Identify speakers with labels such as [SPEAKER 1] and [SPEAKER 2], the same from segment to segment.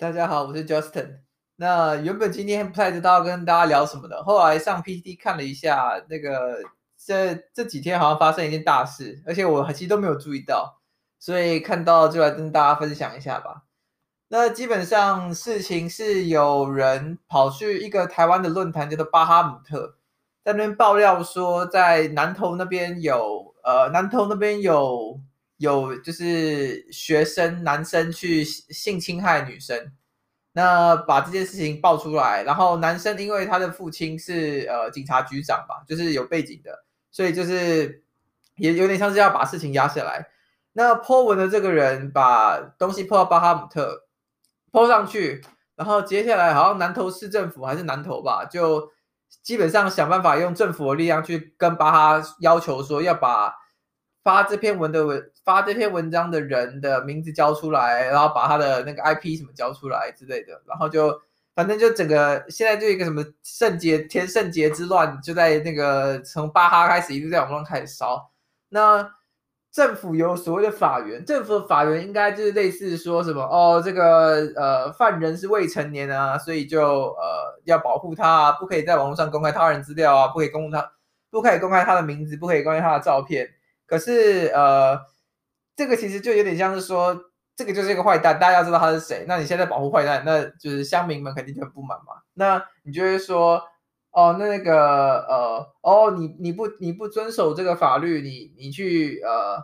[SPEAKER 1] 大家好，我是 Justin。那原本今天不太知道跟大家聊什么的，后来上 PTT 看了一下，那个这这几天好像发生一件大事，而且我其实都没有注意到，所以看到就来跟大家分享一下吧。那基本上事情是有人跑去一个台湾的论坛，叫做巴哈姆特，在那边爆料说，在南投那边有呃，南投那边有有就是学生男生去性侵害女生，那把这件事情爆出来，然后男生因为他的父亲是呃警察局长吧，就是有背景的，所以就是也有点像是要把事情压下来。那 po 文的这个人把东西泼到巴哈姆特。泼上去，然后接下来好像南投市政府还是南投吧，就基本上想办法用政府的力量去跟巴哈要求说，要把发这篇文的文发这篇文章的人的名字交出来，然后把他的那个 IP 什么交出来之类的，然后就反正就整个现在就一个什么圣洁天圣洁之乱，就在那个从巴哈开始一直在网络上开始烧，那。政府有所谓的法源，政府的法源应该就是类似说什么哦，这个呃犯人是未成年啊，所以就呃要保护他，不可以在网络上公开他人资料啊，不可以公开他，不可以公开他的名字，不可以公开他的照片。可是呃，这个其实就有点像是说，这个就是一个坏蛋，大家要知道他是谁。那你现在保护坏蛋，那就是乡民们肯定就很不满嘛。那你就会说。哦，那那个呃，哦，你你不你不遵守这个法律，你你去呃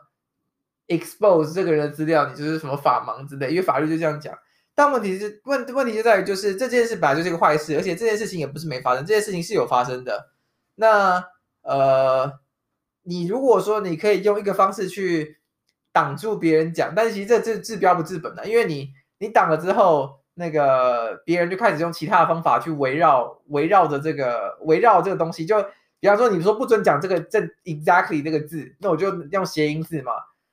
[SPEAKER 1] expose 这个人的资料，你就是什么法盲之类，因为法律就这样讲。但问题是问问题就在于，就是这件事本来就是一个坏事，而且这件事情也不是没发生，这件事情是有发生的。那呃，你如果说你可以用一个方式去挡住别人讲，但是其实这这治标不治本的，因为你你挡了之后。那个别人就开始用其他的方法去围绕围绕着这个围绕这个东西，就比方说你说不准讲这个这 exactly 这个字，那我就用谐音字嘛。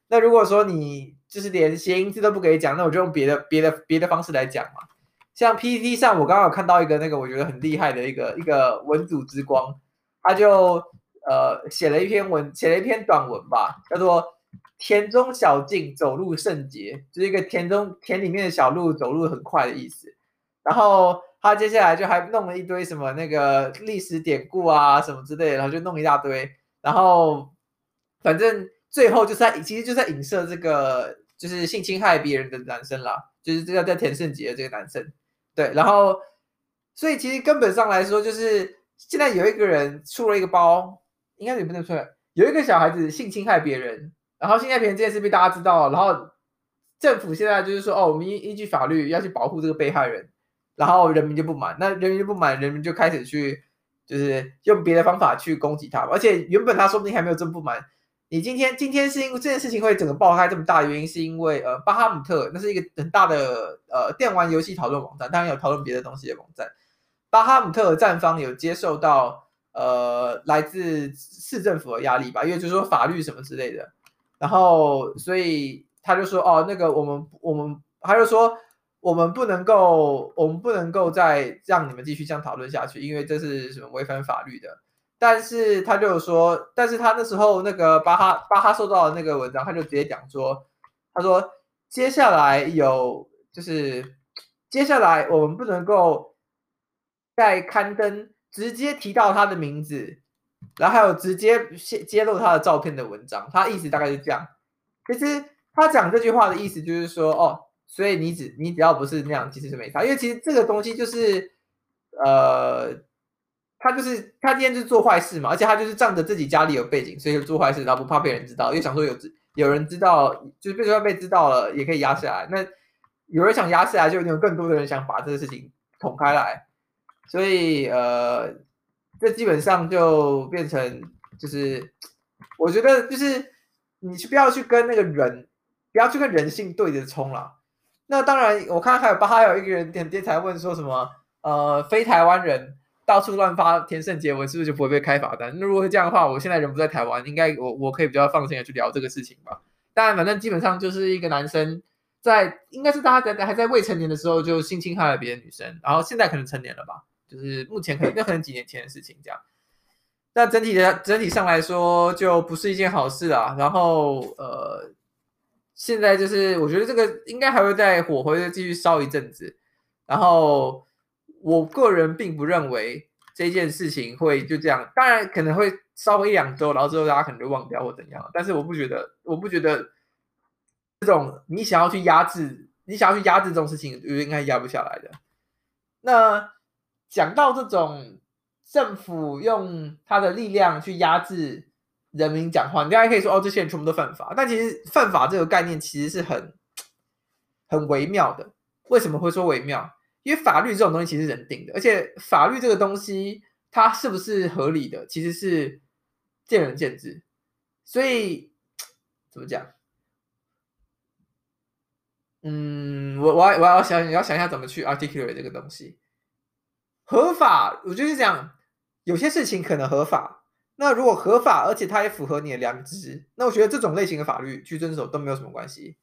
[SPEAKER 1] 那如果说你就是连谐音字都不给讲，那我就用别的别的别的方式来讲嘛。像 P P T 上，我刚刚有看到一个那个我觉得很厉害的一个一个文组之光，他就呃写了一篇文，写了一篇短文吧，叫做。田中小径走路圣洁，就是一个田中田里面的小路走路很快的意思。然后他接下来就还弄了一堆什么那个历史典故啊什么之类的，然后就弄一大堆。然后反正最后就是在其实就在影射这个就是性侵害别人的男生啦，就是这个叫田圣杰这个男生。对，然后所以其实根本上来说，就是现在有一个人出了一个包，应该也不能出来，有一个小孩子性侵害别人。然后性侵害这件事被大家知道，然后政府现在就是说，哦，我们依依据法律要去保护这个被害人，然后人民就不满，那人民就不满，人民就开始去就是用别的方法去攻击他，而且原本他说不定还没有这么不满。你今天今天是因为这件事情会整个爆开这么大的原因，是因为呃巴哈姆特那是一个很大的呃电玩游戏讨论网站，当然有讨论别的东西的网站。巴哈姆特的站方有接受到呃来自市政府的压力吧，因为就是说法律什么之类的。然后，所以他就说：“哦，那个我们我们，他就说我们不能够，我们不能够再让你们继续这样讨论下去，因为这是什么违反法律的。”但是他就说，但是他那时候那个巴哈巴哈收到的那个文章，他就直接讲说：“他说接下来有就是接下来我们不能够再刊登直接提到他的名字。”然后还有直接揭揭露他的照片的文章，他意思大概是这样。其实他讲这句话的意思就是说，哦，所以你只你只要不是那样，其实是没差。因为其实这个东西就是，呃，他就是他今天就是做坏事嘛，而且他就是仗着自己家里有背景，所以就做坏事，然后不怕被人知道，又想说有有人知道，就是被说被知道了也可以压下来。那有人想压下来，就有更多的人想把这个事情捅开来，所以呃。这基本上就变成，就是我觉得就是你去不要去跟那个人，不要去跟人性对着冲了。那当然，我看还有还有一个人点点才问说什么，呃，非台湾人到处乱发田圣杰文，是不是就不会被开罚单？那如果是这样的话，我现在人不在台湾，应该我我可以比较放心的去聊这个事情吧。当然，反正基本上就是一个男生在，应该是大家在还在未成年的时候就性侵害了别的女生，然后现在可能成年了吧。就是目前可能那可能几年前的事情这样，那整体的整体上来说就不是一件好事啊。然后呃，现在就是我觉得这个应该还会再火，会继续烧一阵子。然后我个人并不认为这件事情会就这样，当然可能会稍微一两周，然后之后大家可能就忘掉或怎样。但是我不觉得，我不觉得这种你想要去压制，你想要去压制这种事情，应该压不下来的。那讲到这种政府用他的力量去压制。人民讲话，你大家可以说哦，这些人全部都犯法。但其实犯法这个概念其实是很很微妙的。为什么会说微妙？因为法律这种东西其实是人定的，而且法律这个东西它是不是合理的，其实是见仁见智。所以怎么讲？嗯，我我要我要想你要想一下怎么去 articulate 这个东西。合法，我就是讲有些事情可能合法。那如果合法，而且它也符合你的良知，那我觉得这种类型的法律去遵守都没有什么关系。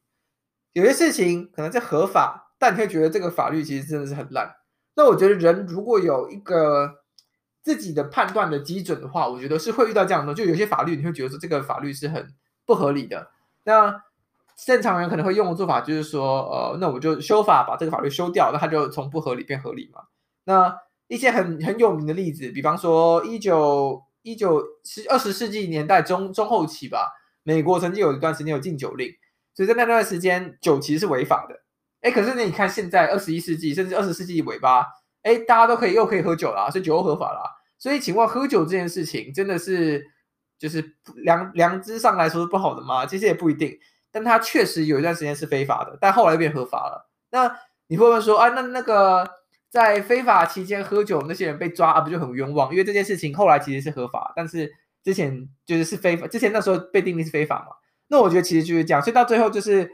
[SPEAKER 1] 有些事情可能在合法，但你会觉得这个法律其实真的是很烂。那我觉得人如果有一个自己的判断的基准的话，我觉得是会遇到这样的。就有些法律你会觉得说这个法律是很不合理的。那正常人可能会用的做法就是说，呃，那我就修法把这个法律修掉，那它就从不合理变合理嘛。那一些很很有名的例子，比方说一九。一九十二十世纪年代中中后期吧，美国曾经有一段时间有禁酒令，所以在那段时间酒其实是违法的。哎，可是呢，你看现在二十一世纪甚至二十世纪尾巴，哎，大家都可以又可以喝酒了，所以酒又合法了。所以，请问喝酒这件事情真的是就是良良知上来说是不好的吗？其实也不一定，但它确实有一段时间是非法的，但后来变合法了。那你会不会说啊，那那个？在非法期间喝酒，那些人被抓啊，不就很冤枉？因为这件事情后来其实是合法，但是之前就是是非法，之前那时候被定义是非法嘛。那我觉得其实就是这样，所以到最后就是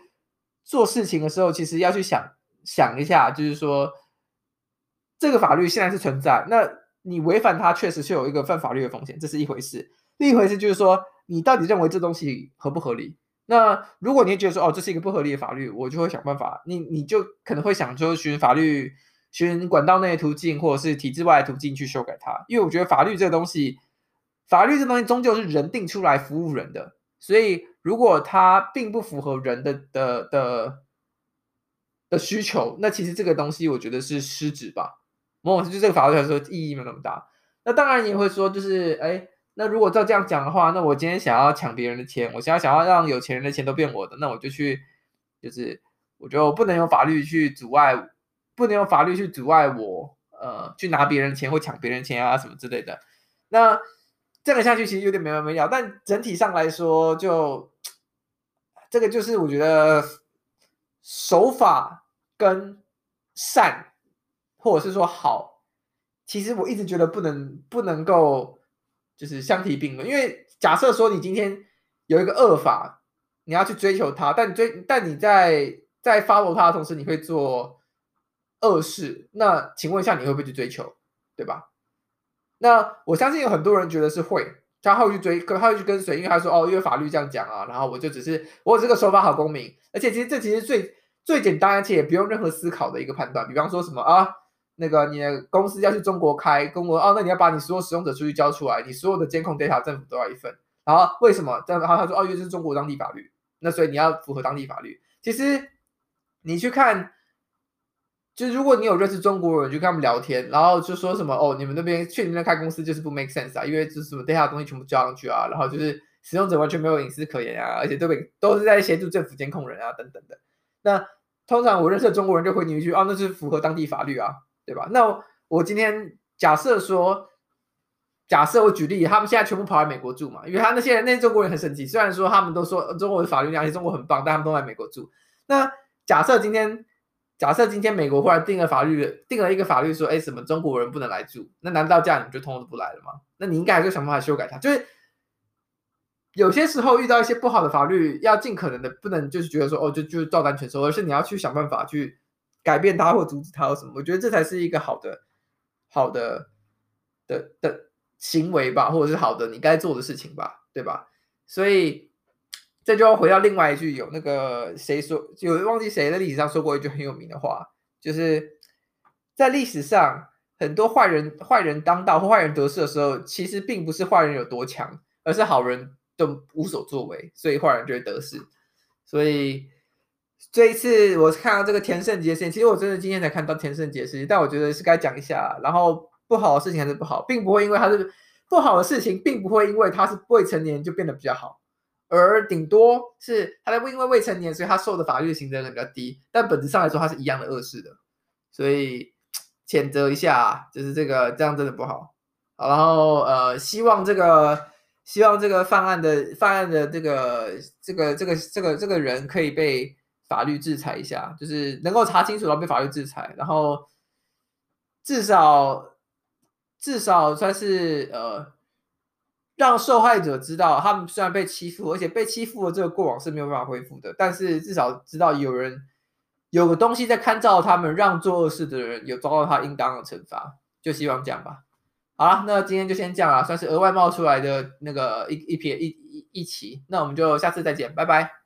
[SPEAKER 1] 做事情的时候，其实要去想想一下，就是说这个法律现在是存在，那你违反它确实是有一个犯法律的风险，这是一回事。另一回事就是说，你到底认为这东西合不合理？那如果你觉得说哦，这是一个不合理的法律，我就会想办法，你你就可能会想说寻法律。循管道内的途径，或者是体制外的途径去修改它，因为我觉得法律这个东西，法律这东西终究是人定出来服务人的，所以如果它并不符合人的的的的需求，那其实这个东西我觉得是失职吧。某种程度，就这个法律来说意义没那么大。那当然你也会说，就是哎，那如果照这样讲的话，那我今天想要抢别人的钱，我现在想要让有钱人的钱都变我的，那我就去，就是我觉得我不能用法律去阻碍。不能用法律去阻碍我，呃，去拿别人钱或抢别人钱啊什么之类的。那这样下去其实有点没完没了。但整体上来说就，这个就是我觉得守法跟善，或者是说好，其实我一直觉得不能不能够就是相提并论。因为假设说你今天有一个恶法，你要去追求它，但追但你在在 follow 它的同时，你会做。恶事，那请问一下，你会不会去追求，对吧？那我相信有很多人觉得是会，他会去追，可他会去跟随，因为他说哦，因为法律这样讲啊，然后我就只是我这个守法好公民，而且其实这其实最最简单，而且也不用任何思考的一个判断。比方说什么啊，那个你的公司要去中国开，公国哦，那你要把你所有使用者数据交出来，你所有的监控 data 政府都要一份。然后为什么？然后他说哦，因为是中国当地法律，那所以你要符合当地法律。其实你去看。就如果你有认识中国人，就跟他们聊天，然后就说什么哦，你们那边去你们那开公司就是不 make sense 啊，因为就是什么 data 东西全部交上去啊，然后就是使用者完全没有隐私可言啊，而且都被都是在协助政府监控人啊等等的。那通常我认识的中国人就回你一句哦，那是符合当地法律啊，对吧？那我今天假设说，假设我举例，他们现在全部跑来美国住嘛，因为他那些人那些中国人很神奇，虽然说他们都说中国的法律而且中国很棒，但他们都来美国住。那假设今天。假设今天美国忽然定了法律，定了一个法律说，哎，什么中国人不能来住，那难道这样你就通通都不来了吗？那你应该还是想办法修改它。就是有些时候遇到一些不好的法律，要尽可能的不能就是觉得说，哦，就就照单全收，而是你要去想办法去改变它或阻止它或什么。我觉得这才是一个好的、好的的的行为吧，或者是好的你该做的事情吧，对吧？所以。这就要回到另外一句，有那个谁说，有忘记谁在历史上说过一句很有名的话，就是在历史上，很多坏人坏人当道或坏人得势的时候，其实并不是坏人有多强，而是好人都无所作为，所以坏人就会得势。所以这一次我看到这个田胜杰事情，其实我真的今天才看到田胜杰事情，但我觉得是该讲一下。然后不好的事情还是不好，并不会因为他是不好的事情，并不会因为他是未成年就变得比较好，而顶多是他因为未成年，所以他受的法律刑责比较低。但本质上来说，他是一样的恶事的，所以谴责一下，就是这个这样真的不好。好，然后呃，希望这个希望这个犯案的犯案的这个这个这个这个这个人可以被。法律制裁一下，就是能够查清楚，然后被法律制裁，然后至少至少算是呃，让受害者知道，他们虽然被欺负，而且被欺负的这个过往是没有办法恢复的，但是至少知道有人有个东西在看照他们，让做恶事的人有遭到他应当的惩罚，就希望这样吧。好了，那今天就先这样了，算是额外冒出来的那个一一撇一一一期，那我们就下次再见，拜拜。